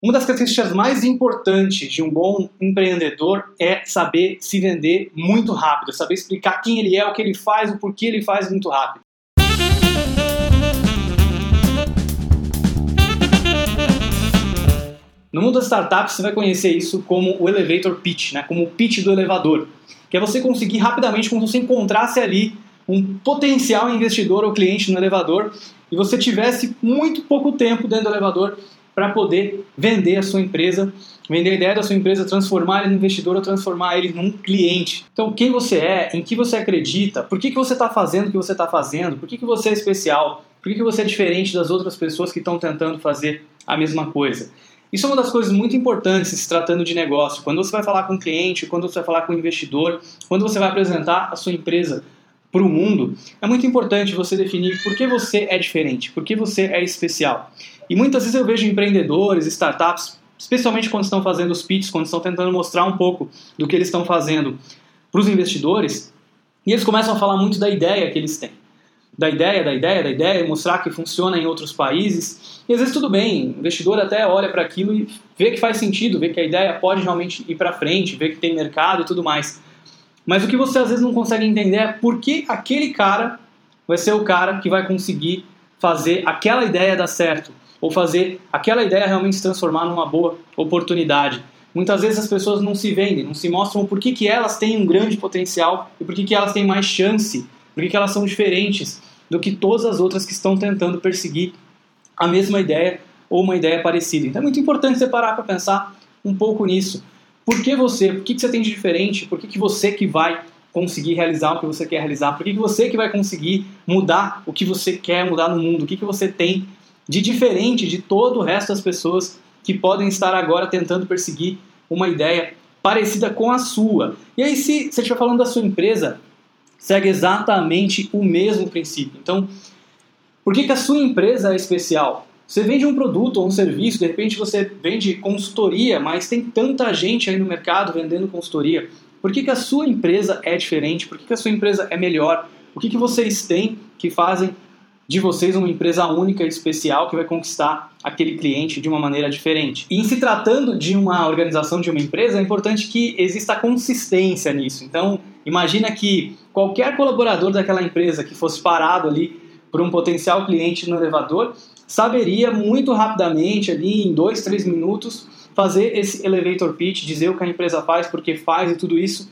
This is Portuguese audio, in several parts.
Uma das características mais importantes de um bom empreendedor é saber se vender muito rápido, saber explicar quem ele é, o que ele faz, o porquê ele faz muito rápido. No mundo das startups, você vai conhecer isso como o elevator pitch, né? como o pitch do elevador, que é você conseguir rapidamente, como se você encontrasse ali um potencial investidor ou cliente no elevador e você tivesse muito pouco tempo dentro do elevador para poder vender a sua empresa, vender a ideia da sua empresa, transformar ele em investidor ou transformar ele num cliente. Então, quem você é, em que você acredita, por que, que você está fazendo o que você está fazendo, por que, que você é especial, por que, que você é diferente das outras pessoas que estão tentando fazer a mesma coisa. Isso é uma das coisas muito importantes se tratando de negócio. Quando você vai falar com um cliente, quando você vai falar com um investidor, quando você vai apresentar a sua empresa para o mundo, é muito importante você definir por que você é diferente, por que você é especial. E muitas vezes eu vejo empreendedores, startups, especialmente quando estão fazendo os pitches, quando estão tentando mostrar um pouco do que eles estão fazendo para os investidores, e eles começam a falar muito da ideia que eles têm. Da ideia, da ideia, da ideia, mostrar que funciona em outros países. E às vezes tudo bem, o investidor até olha para aquilo e vê que faz sentido, vê que a ideia pode realmente ir para frente, vê que tem mercado e tudo mais. Mas o que você às vezes não consegue entender é por que aquele cara vai ser o cara que vai conseguir fazer aquela ideia dar certo, ou fazer aquela ideia realmente se transformar numa boa oportunidade. Muitas vezes as pessoas não se vendem, não se mostram por que, que elas têm um grande potencial e por que, que elas têm mais chance, por que, que elas são diferentes do que todas as outras que estão tentando perseguir a mesma ideia ou uma ideia parecida. Então é muito importante você parar para pensar um pouco nisso. Por que você? Por que, que você tem de diferente? Por que, que você que vai conseguir realizar o que você quer realizar? Por que, que você que vai conseguir mudar o que você quer mudar no mundo? O que, que você tem de diferente de todo o resto das pessoas que podem estar agora tentando perseguir uma ideia parecida com a sua? E aí, se você estiver falando da sua empresa, segue exatamente o mesmo princípio. Então, por que, que a sua empresa é especial? Você vende um produto ou um serviço, de repente você vende consultoria, mas tem tanta gente aí no mercado vendendo consultoria. Por que, que a sua empresa é diferente? Por que, que a sua empresa é melhor? O que, que vocês têm que fazem de vocês uma empresa única e especial que vai conquistar aquele cliente de uma maneira diferente. E em se tratando de uma organização, de uma empresa, é importante que exista consistência nisso. Então, imagina que qualquer colaborador daquela empresa que fosse parado ali por um potencial cliente no elevador, saberia muito rapidamente, ali em dois, três minutos, fazer esse elevator pitch, dizer o que a empresa faz, porque faz e tudo isso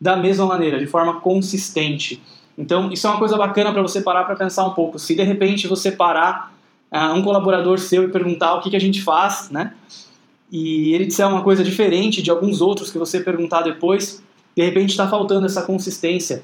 da mesma maneira, de forma consistente. Então, isso é uma coisa bacana para você parar para pensar um pouco. Se de repente você parar uh, um colaborador seu e perguntar o que, que a gente faz, né? E ele disser uma coisa diferente de alguns outros que você perguntar depois, de repente está faltando essa consistência.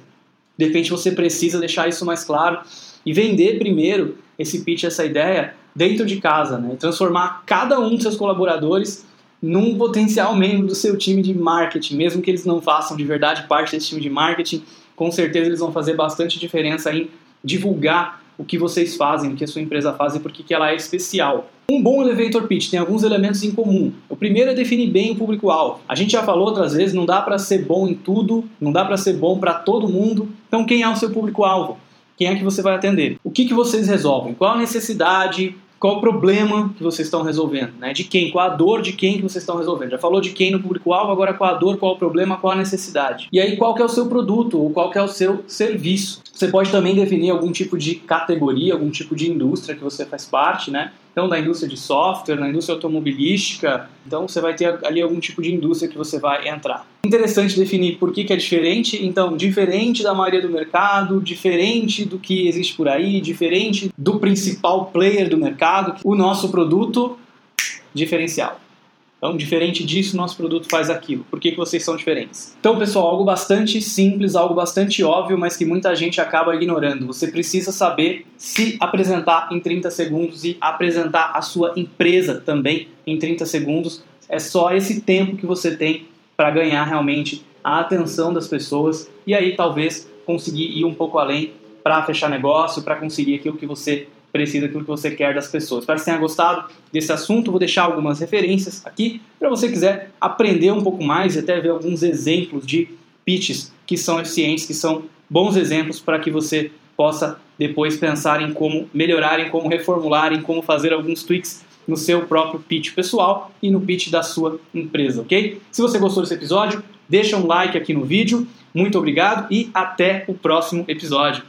De repente você precisa deixar isso mais claro e vender primeiro esse pitch, essa ideia, dentro de casa, né? transformar cada um dos seus colaboradores num potencial membro do seu time de marketing, mesmo que eles não façam de verdade parte desse time de marketing, com certeza eles vão fazer bastante diferença em divulgar o que vocês fazem, o que a sua empresa faz e por que ela é especial. Um bom elevator pitch tem alguns elementos em comum. O primeiro é definir bem o público-alvo. A gente já falou outras vezes, não dá para ser bom em tudo, não dá para ser bom para todo mundo. Então, quem é o seu público-alvo? Quem é que você vai atender. O que, que vocês resolvem? Qual a necessidade? Qual o problema que vocês estão resolvendo? Né? De quem? Qual a dor de quem que vocês estão resolvendo? Já falou de quem no público-alvo, agora qual a dor, qual o problema, qual a necessidade. E aí qual que é o seu produto ou qual que é o seu serviço. Você pode também definir algum tipo de categoria, algum tipo de indústria que você faz parte, né? Então, da indústria de software, na indústria automobilística. Então, você vai ter ali algum tipo de indústria que você vai entrar. Interessante definir por que, que é diferente. Então, diferente da maioria do mercado, diferente do que existe por aí, diferente do principal player do mercado, o nosso produto diferencial. Então, diferente disso, nosso produto faz aquilo. Por que, que vocês são diferentes? Então, pessoal, algo bastante simples, algo bastante óbvio, mas que muita gente acaba ignorando. Você precisa saber se apresentar em 30 segundos e apresentar a sua empresa também em 30 segundos. É só esse tempo que você tem para ganhar realmente a atenção das pessoas e aí talvez conseguir ir um pouco além para fechar negócio, para conseguir aquilo que você precisa, aquilo que você quer das pessoas. Espero que você tenha gostado desse assunto. Vou deixar algumas referências aqui para você quiser aprender um pouco mais e até ver alguns exemplos de pitches que são eficientes, que são bons exemplos para que você possa depois pensar em como melhorar, em como reformular, em como fazer alguns tweaks no seu próprio pitch pessoal e no pitch da sua empresa, ok? Se você gostou desse episódio, deixa um like aqui no vídeo. Muito obrigado e até o próximo episódio.